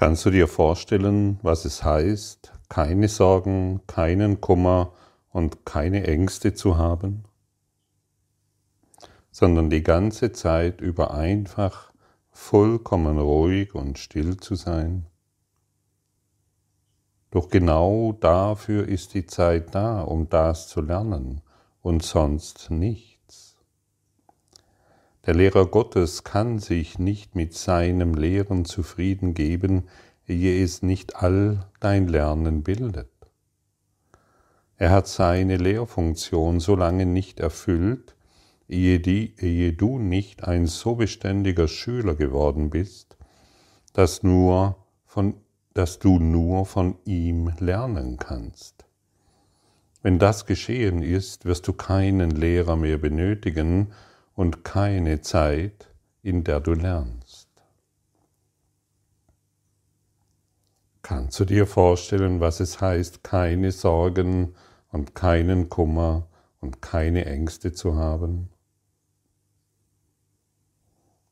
Kannst du dir vorstellen, was es heißt, keine Sorgen, keinen Kummer und keine Ängste zu haben, sondern die ganze Zeit über einfach vollkommen ruhig und still zu sein? Doch genau dafür ist die Zeit da, um das zu lernen und sonst nicht. Der Lehrer Gottes kann sich nicht mit seinem Lehren zufrieden geben, ehe es nicht all dein Lernen bildet. Er hat seine Lehrfunktion so lange nicht erfüllt, ehe, die, ehe du nicht ein so beständiger Schüler geworden bist, dass, nur von, dass du nur von ihm lernen kannst. Wenn das geschehen ist, wirst du keinen Lehrer mehr benötigen, und keine Zeit, in der du lernst. Kannst du dir vorstellen, was es heißt, keine Sorgen und keinen Kummer und keine Ängste zu haben?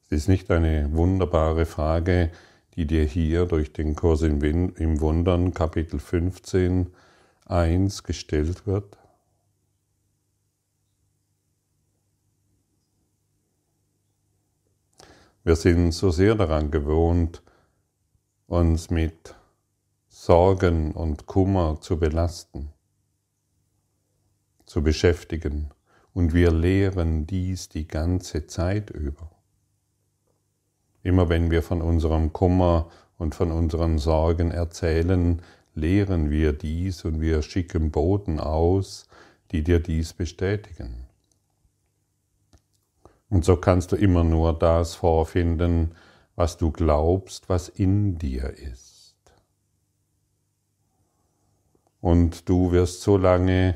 Es ist nicht eine wunderbare Frage, die dir hier durch den Kurs im Wundern Kapitel 15 1 gestellt wird? Wir sind so sehr daran gewohnt, uns mit Sorgen und Kummer zu belasten, zu beschäftigen. Und wir lehren dies die ganze Zeit über. Immer wenn wir von unserem Kummer und von unseren Sorgen erzählen, lehren wir dies und wir schicken Boten aus, die dir dies bestätigen. Und so kannst du immer nur das vorfinden, was du glaubst, was in dir ist. Und du wirst so lange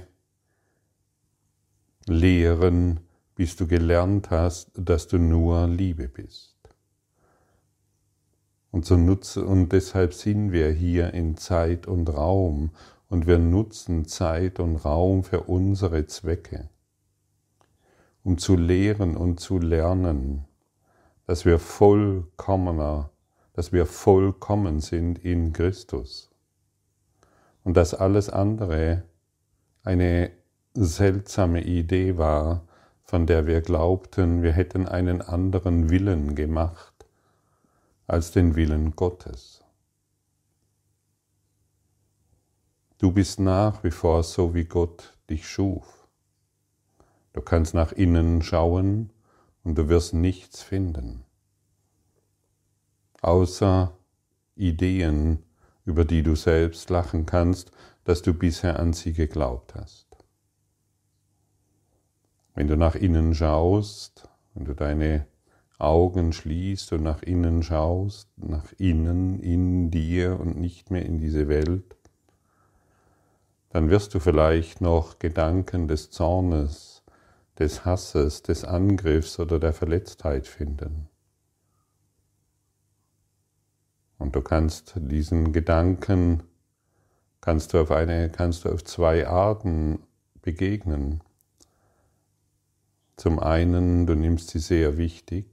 lehren, bis du gelernt hast, dass du nur Liebe bist. Und, so nutze, und deshalb sind wir hier in Zeit und Raum und wir nutzen Zeit und Raum für unsere Zwecke um zu lehren und zu lernen, dass wir vollkommener, dass wir vollkommen sind in Christus und dass alles andere eine seltsame Idee war, von der wir glaubten, wir hätten einen anderen Willen gemacht als den Willen Gottes. Du bist nach wie vor so, wie Gott dich schuf. Du kannst nach innen schauen und du wirst nichts finden, außer Ideen, über die du selbst lachen kannst, dass du bisher an sie geglaubt hast. Wenn du nach innen schaust, wenn du deine Augen schließt und nach innen schaust, nach innen, in dir und nicht mehr in diese Welt, dann wirst du vielleicht noch Gedanken des Zornes, des Hasses, des Angriffs oder der Verletztheit finden. Und du kannst diesen Gedanken, kannst du auf eine, kannst du auf zwei Arten begegnen. Zum einen, du nimmst sie sehr wichtig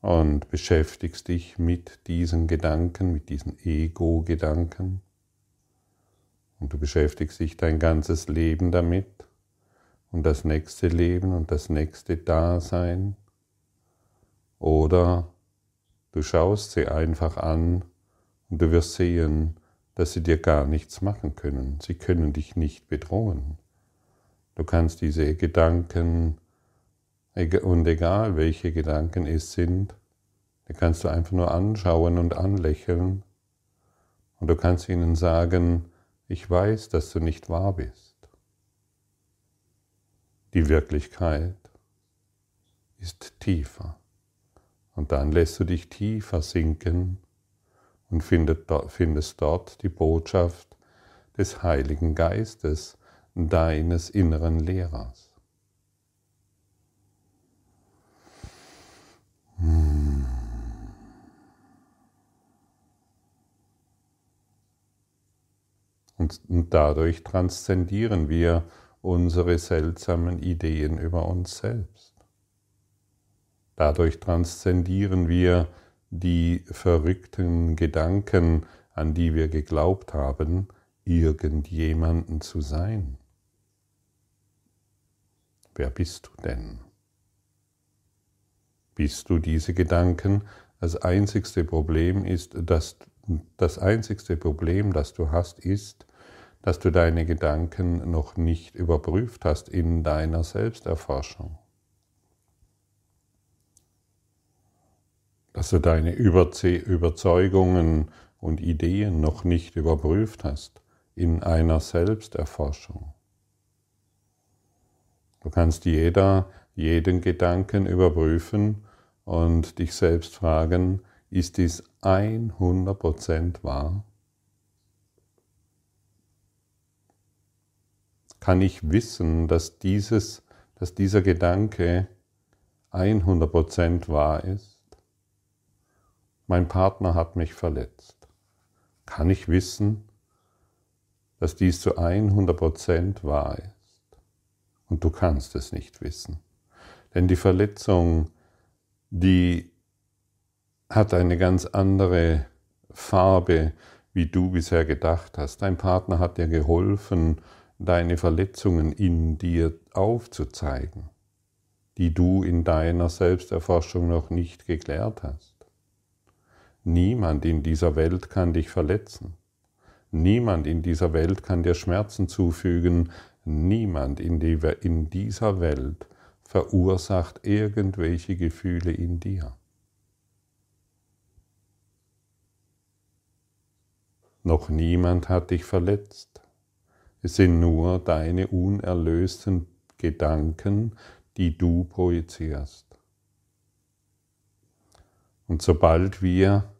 und beschäftigst dich mit diesen Gedanken, mit diesen Ego-Gedanken. Und du beschäftigst dich dein ganzes Leben damit und das nächste Leben und das nächste Dasein. Oder du schaust sie einfach an und du wirst sehen, dass sie dir gar nichts machen können. Sie können dich nicht bedrohen. Du kannst diese Gedanken, und egal welche Gedanken es sind, die kannst du einfach nur anschauen und anlächeln. Und du kannst ihnen sagen, ich weiß, dass du nicht wahr bist. Die Wirklichkeit ist tiefer. Und dann lässt du dich tiefer sinken und findest dort die Botschaft des Heiligen Geistes, deines inneren Lehrers. Und, dadurch transzendieren wir unsere seltsamen Ideen über uns selbst. Dadurch transzendieren wir die verrückten Gedanken, an die wir geglaubt haben, irgendjemanden zu sein. Wer bist du denn? Bist du diese Gedanken? Das einzigste Problem ist, dass das einzigste Problem, das du hast, ist, dass du deine Gedanken noch nicht überprüft hast in deiner Selbsterforschung. Dass du deine Überzeugungen und Ideen noch nicht überprüft hast in einer Selbsterforschung. Du kannst jeder, jeden Gedanken überprüfen und dich selbst fragen, ist dies 100% wahr? Kann ich wissen, dass, dieses, dass dieser Gedanke 100% wahr ist? Mein Partner hat mich verletzt. Kann ich wissen, dass dies zu 100% wahr ist? Und du kannst es nicht wissen. Denn die Verletzung, die hat eine ganz andere Farbe, wie du bisher gedacht hast. Dein Partner hat dir geholfen, deine Verletzungen in dir aufzuzeigen, die du in deiner Selbsterforschung noch nicht geklärt hast. Niemand in dieser Welt kann dich verletzen. Niemand in dieser Welt kann dir Schmerzen zufügen. Niemand in, die, in dieser Welt verursacht irgendwelche Gefühle in dir. Noch niemand hat dich verletzt. Es sind nur deine unerlösten Gedanken, die du projizierst. Und sobald wir,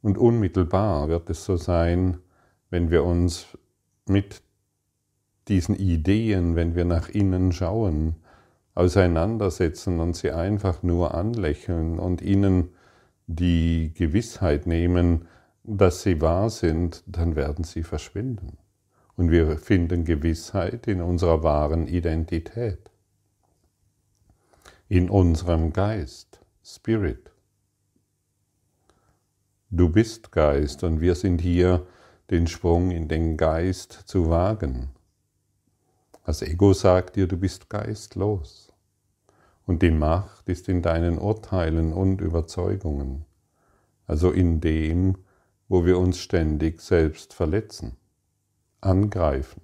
und unmittelbar wird es so sein, wenn wir uns mit diesen Ideen, wenn wir nach innen schauen, auseinandersetzen und sie einfach nur anlächeln und ihnen die Gewissheit nehmen, dass sie wahr sind, dann werden sie verschwinden. Und wir finden Gewissheit in unserer wahren Identität, in unserem Geist, Spirit. Du bist Geist und wir sind hier, den Sprung in den Geist zu wagen. Das Ego sagt dir, du bist geistlos. Und die Macht ist in deinen Urteilen und Überzeugungen, also in dem, wo wir uns ständig selbst verletzen, angreifen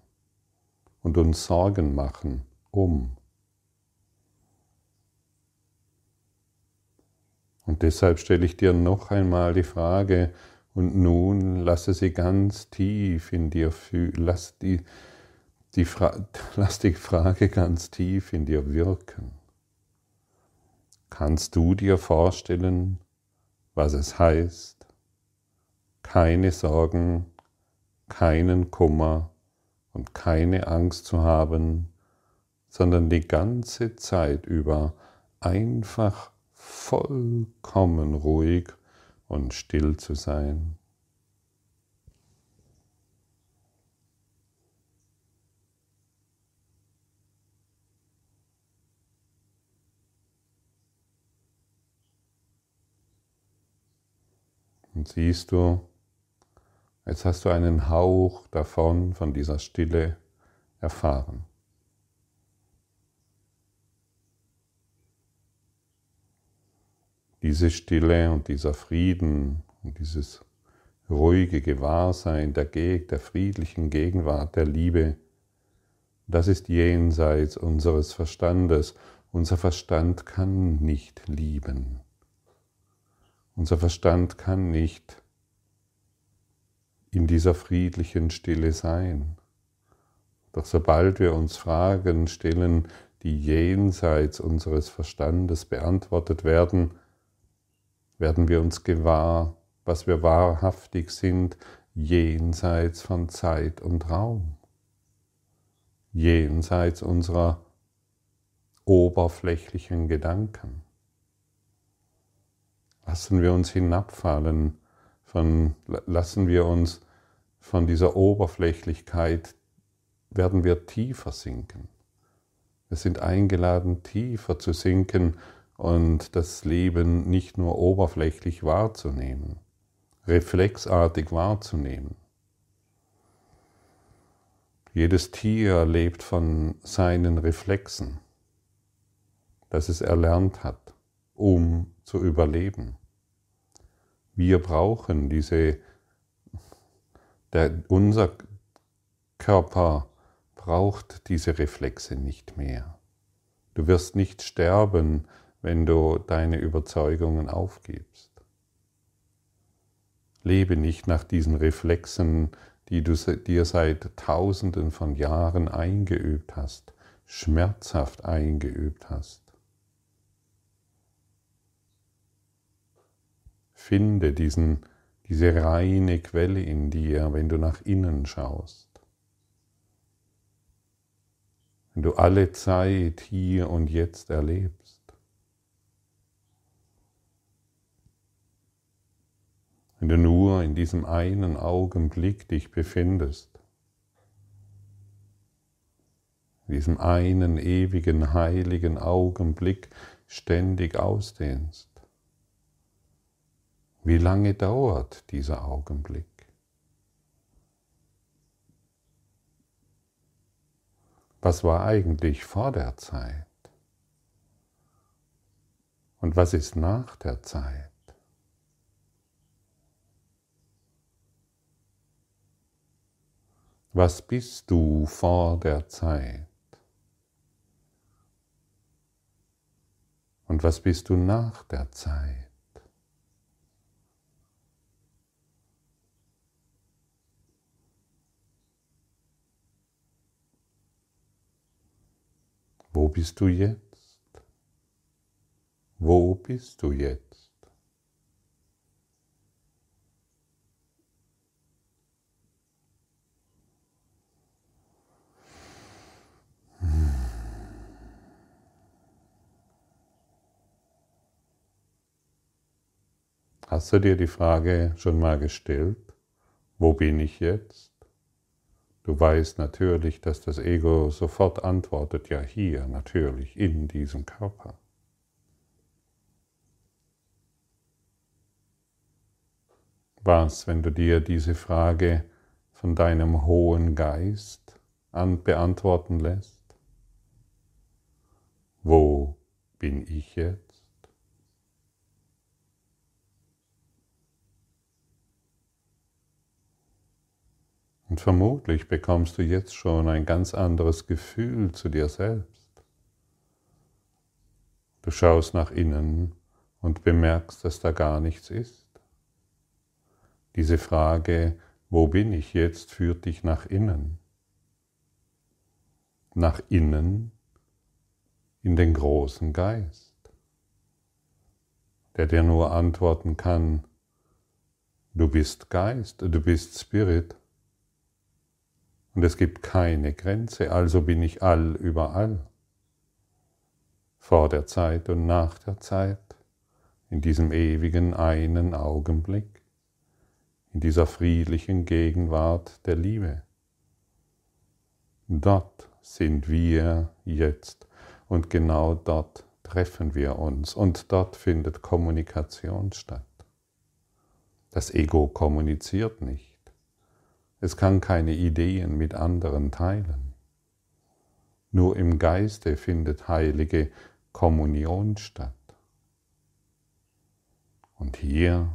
und uns Sorgen machen um. Und deshalb stelle ich dir noch einmal die Frage, und nun lasse sie ganz tief in dir fühlen, lass die, die, lass die Frage ganz tief in dir wirken. Kannst du dir vorstellen, was es heißt, keine Sorgen, keinen Kummer und keine Angst zu haben, sondern die ganze Zeit über einfach vollkommen ruhig und still zu sein? Und siehst du, jetzt hast du einen Hauch davon, von dieser Stille erfahren. Diese Stille und dieser Frieden und dieses ruhige Gewahrsein der, der friedlichen Gegenwart der Liebe, das ist jenseits unseres Verstandes. Unser Verstand kann nicht lieben. Unser Verstand kann nicht in dieser friedlichen Stille sein. Doch sobald wir uns Fragen stellen, die jenseits unseres Verstandes beantwortet werden, werden wir uns gewahr, was wir wahrhaftig sind, jenseits von Zeit und Raum, jenseits unserer oberflächlichen Gedanken. Lassen wir uns hinabfallen, von, lassen wir uns von dieser Oberflächlichkeit, werden wir tiefer sinken. Wir sind eingeladen, tiefer zu sinken und das Leben nicht nur oberflächlich wahrzunehmen, reflexartig wahrzunehmen. Jedes Tier lebt von seinen Reflexen, das es erlernt hat, um zu überleben. Wir brauchen diese, der, unser Körper braucht diese Reflexe nicht mehr. Du wirst nicht sterben, wenn du deine Überzeugungen aufgibst. Lebe nicht nach diesen Reflexen, die du dir seit tausenden von Jahren eingeübt hast, schmerzhaft eingeübt hast. Finde diesen, diese reine Quelle in dir, wenn du nach innen schaust. Wenn du alle Zeit hier und jetzt erlebst. Wenn du nur in diesem einen Augenblick dich befindest. In diesem einen ewigen, heiligen Augenblick ständig ausdehnst. Wie lange dauert dieser Augenblick? Was war eigentlich vor der Zeit? Und was ist nach der Zeit? Was bist du vor der Zeit? Und was bist du nach der Zeit? Wo bist du jetzt? Wo bist du jetzt? Hast du dir die Frage schon mal gestellt, wo bin ich jetzt? Du weißt natürlich, dass das Ego sofort antwortet, ja hier, natürlich, in diesem Körper. Was, wenn du dir diese Frage von deinem hohen Geist an beantworten lässt? Wo bin ich jetzt? Und vermutlich bekommst du jetzt schon ein ganz anderes Gefühl zu dir selbst. Du schaust nach innen und bemerkst, dass da gar nichts ist. Diese Frage, wo bin ich jetzt, führt dich nach innen. Nach innen in den großen Geist, der dir nur antworten kann, du bist Geist, du bist Spirit und es gibt keine Grenze, also bin ich all überall. Vor der Zeit und nach der Zeit, in diesem ewigen einen Augenblick, in dieser friedlichen Gegenwart der Liebe. Dort sind wir jetzt und genau dort treffen wir uns und dort findet Kommunikation statt. Das Ego kommuniziert nicht. Es kann keine Ideen mit anderen teilen. Nur im Geiste findet heilige Kommunion statt. Und hier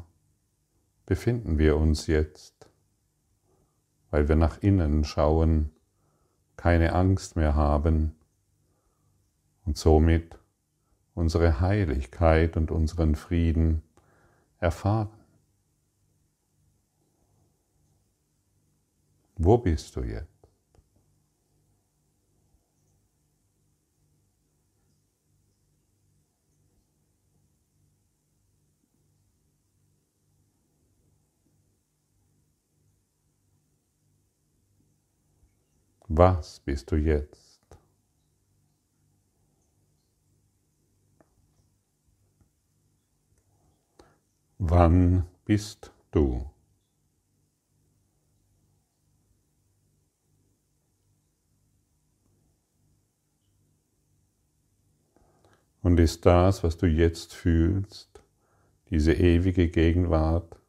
befinden wir uns jetzt, weil wir nach innen schauen, keine Angst mehr haben und somit unsere Heiligkeit und unseren Frieden erfahren. Wo bist du jetzt? Was bist du jetzt? Wann bist du? Und ist das, was du jetzt fühlst, diese ewige Gegenwart,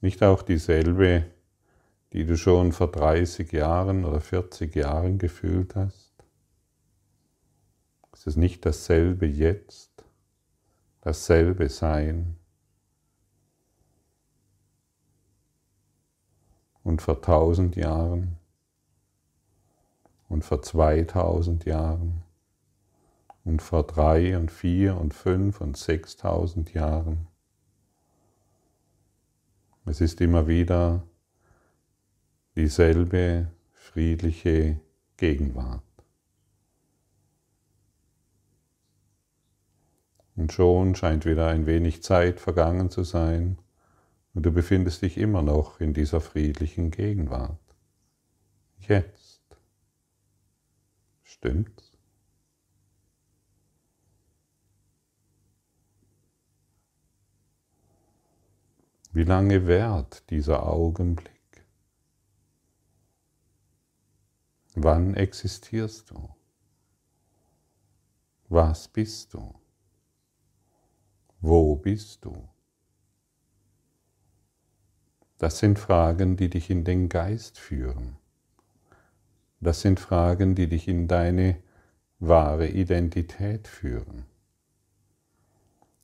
nicht auch dieselbe, die du schon vor 30 Jahren oder 40 Jahren gefühlt hast? Ist es nicht dasselbe jetzt, dasselbe Sein? Und vor tausend Jahren und vor 2000 Jahren und vor drei und vier und fünf und sechstausend Jahren. Es ist immer wieder dieselbe friedliche Gegenwart. Und schon scheint wieder ein wenig Zeit vergangen zu sein und du befindest dich immer noch in dieser friedlichen Gegenwart. Jetzt. Stimmt's? Wie lange währt dieser Augenblick? Wann existierst du? Was bist du? Wo bist du? Das sind Fragen, die dich in den Geist führen. Das sind Fragen, die dich in deine wahre Identität führen.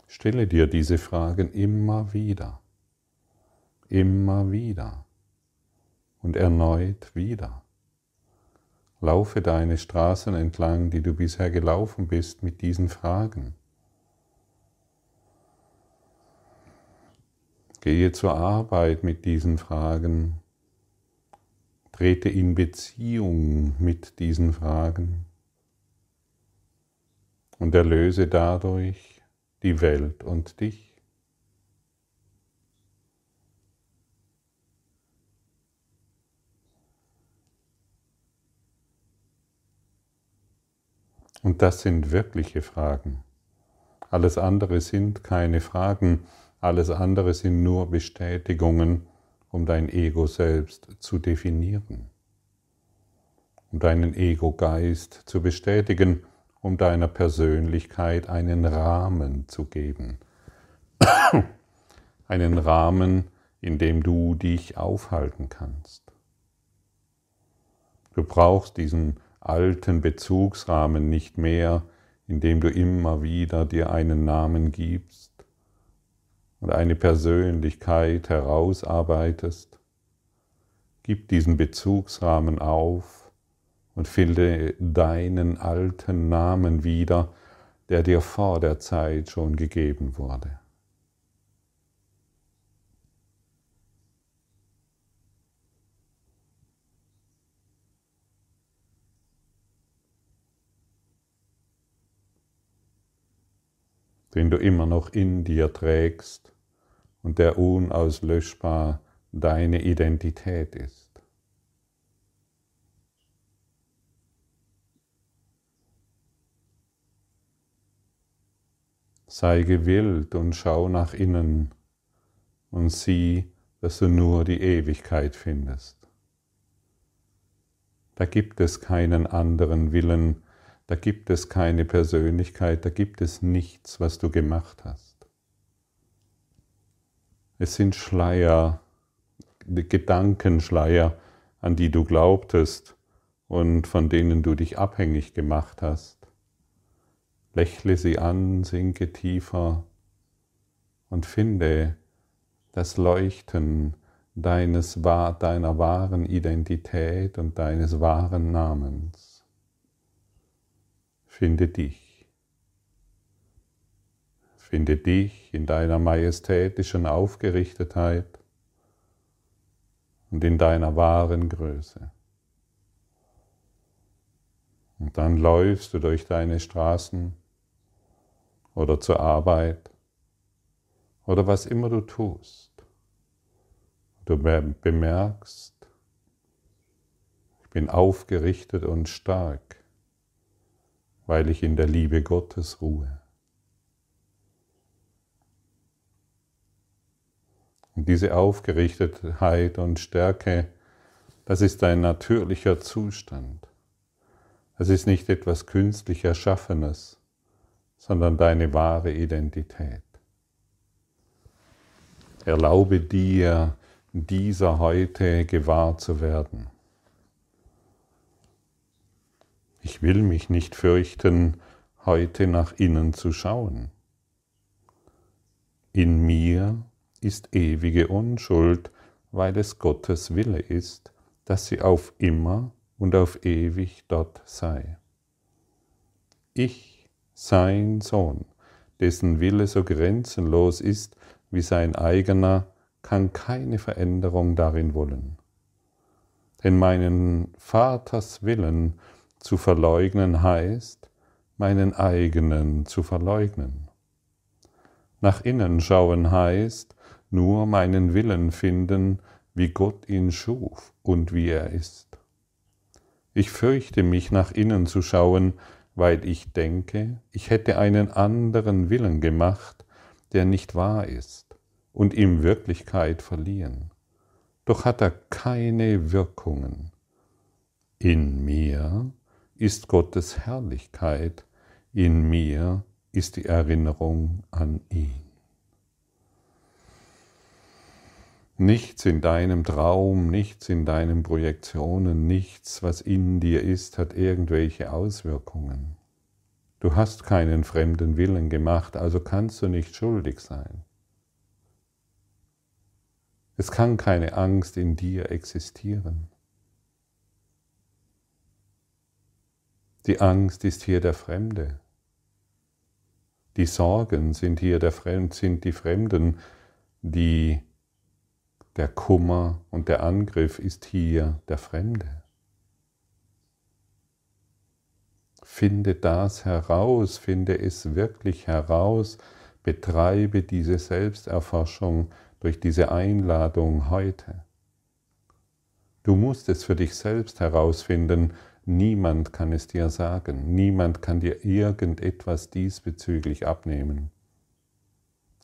Stelle dir diese Fragen immer wieder, immer wieder und erneut wieder. Laufe deine Straßen entlang, die du bisher gelaufen bist, mit diesen Fragen. Gehe zur Arbeit mit diesen Fragen. Trete in Beziehung mit diesen Fragen und erlöse dadurch die Welt und dich. Und das sind wirkliche Fragen. Alles andere sind keine Fragen, alles andere sind nur Bestätigungen, um dein Ego selbst zu definieren, um deinen Ego-Geist zu bestätigen, um deiner Persönlichkeit einen Rahmen zu geben. einen Rahmen, in dem du dich aufhalten kannst. Du brauchst diesen alten Bezugsrahmen nicht mehr, in dem du immer wieder dir einen Namen gibst und eine Persönlichkeit herausarbeitest. Gib diesen Bezugsrahmen auf und finde deinen alten Namen wieder, der dir vor der Zeit schon gegeben wurde. Den du immer noch in dir trägst und der unauslöschbar deine Identität ist. Sei gewillt und schau nach innen und sieh, dass du nur die Ewigkeit findest. Da gibt es keinen anderen Willen, da gibt es keine Persönlichkeit, da gibt es nichts, was du gemacht hast. Es sind Schleier, Gedankenschleier, an die du glaubtest und von denen du dich abhängig gemacht hast. Lächle sie an, sinke tiefer und finde das Leuchten deines, deiner wahren Identität und deines wahren Namens. Finde dich. Finde dich in deiner majestätischen Aufgerichtetheit und in deiner wahren Größe. Und dann läufst du durch deine Straßen oder zur Arbeit oder was immer du tust. Du bemerkst, ich bin aufgerichtet und stark weil ich in der Liebe Gottes ruhe. Und diese Aufgerichtetheit und Stärke, das ist ein natürlicher Zustand. Es ist nicht etwas künstlich Erschaffenes, sondern deine wahre Identität. Erlaube dir, dieser heute gewahr zu werden. Ich will mich nicht fürchten, heute nach innen zu schauen. In mir ist ewige Unschuld, weil es Gottes Wille ist, dass sie auf immer und auf ewig dort sei. Ich, sein Sohn, dessen Wille so grenzenlos ist wie sein eigener, kann keine Veränderung darin wollen. Denn meinen Vaters Willen zu verleugnen heißt, meinen eigenen zu verleugnen. Nach innen schauen heißt, nur meinen Willen finden, wie Gott ihn schuf und wie er ist. Ich fürchte mich nach innen zu schauen, weil ich denke, ich hätte einen anderen Willen gemacht, der nicht wahr ist und ihm Wirklichkeit verliehen. Doch hat er keine Wirkungen. In mir ist Gottes Herrlichkeit, in mir ist die Erinnerung an ihn. Nichts in deinem Traum, nichts in deinen Projektionen, nichts, was in dir ist, hat irgendwelche Auswirkungen. Du hast keinen fremden Willen gemacht, also kannst du nicht schuldig sein. Es kann keine Angst in dir existieren. Die Angst ist hier der Fremde. Die Sorgen sind hier der Fremd, sind die Fremden, die der Kummer und der Angriff ist hier der Fremde. Finde das heraus, finde es wirklich heraus, betreibe diese Selbsterforschung durch diese Einladung heute. Du musst es für dich selbst herausfinden, niemand kann es dir sagen, niemand kann dir irgendetwas diesbezüglich abnehmen.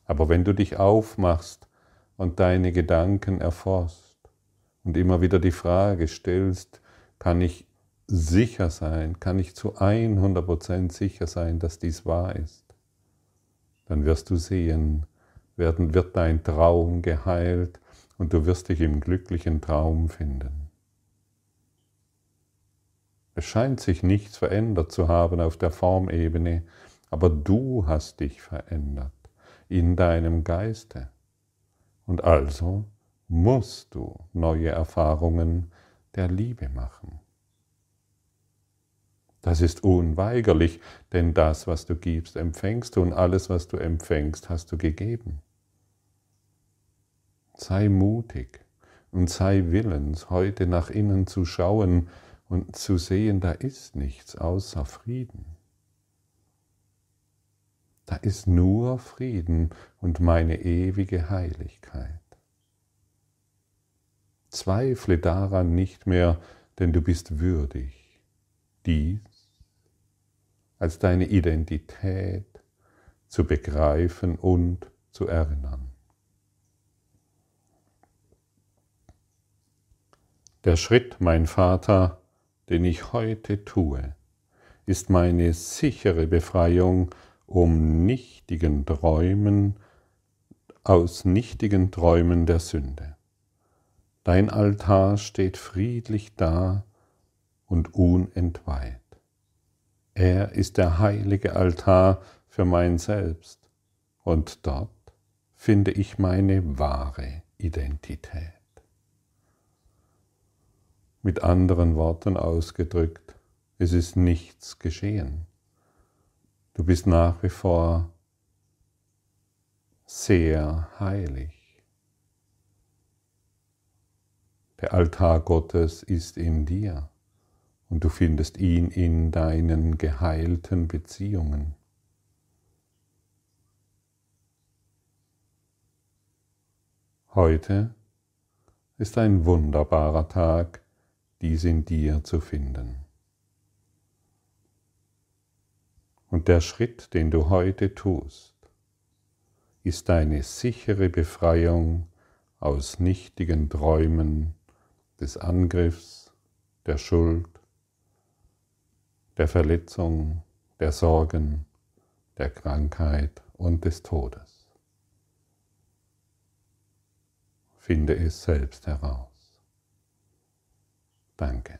Aber wenn du dich aufmachst und deine Gedanken erforscht und immer wieder die Frage stellst, kann ich sicher sein, kann ich zu 100% sicher sein, dass dies wahr ist, dann wirst du sehen, werden, wird dein Traum geheilt und du wirst dich im glücklichen Traum finden. Es scheint sich nichts verändert zu haben auf der Formebene, aber du hast dich verändert in deinem Geiste. Und also musst du neue Erfahrungen der Liebe machen. Das ist unweigerlich, denn das, was du gibst, empfängst du und alles, was du empfängst, hast du gegeben. Sei mutig und sei willens, heute nach innen zu schauen und zu sehen, da ist nichts außer Frieden. Da ist nur Frieden und meine ewige Heiligkeit. Zweifle daran nicht mehr, denn du bist würdig, dies als deine Identität zu begreifen und zu erinnern. Der Schritt, mein Vater, den ich heute tue, ist meine sichere Befreiung um nichtigen Träumen, aus nichtigen Träumen der Sünde. Dein Altar steht friedlich da und unentweiht. Er ist der heilige Altar für mein Selbst und dort finde ich meine wahre Identität. Mit anderen Worten ausgedrückt, es ist nichts geschehen. Du bist nach wie vor sehr heilig. Der Altar Gottes ist in dir und du findest ihn in deinen geheilten Beziehungen. Heute ist ein wunderbarer Tag, dies in dir zu finden. Und der Schritt, den du heute tust, ist deine sichere Befreiung aus nichtigen Träumen des Angriffs, der Schuld, der Verletzung, der Sorgen, der Krankheit und des Todes. Finde es selbst heraus. Danke.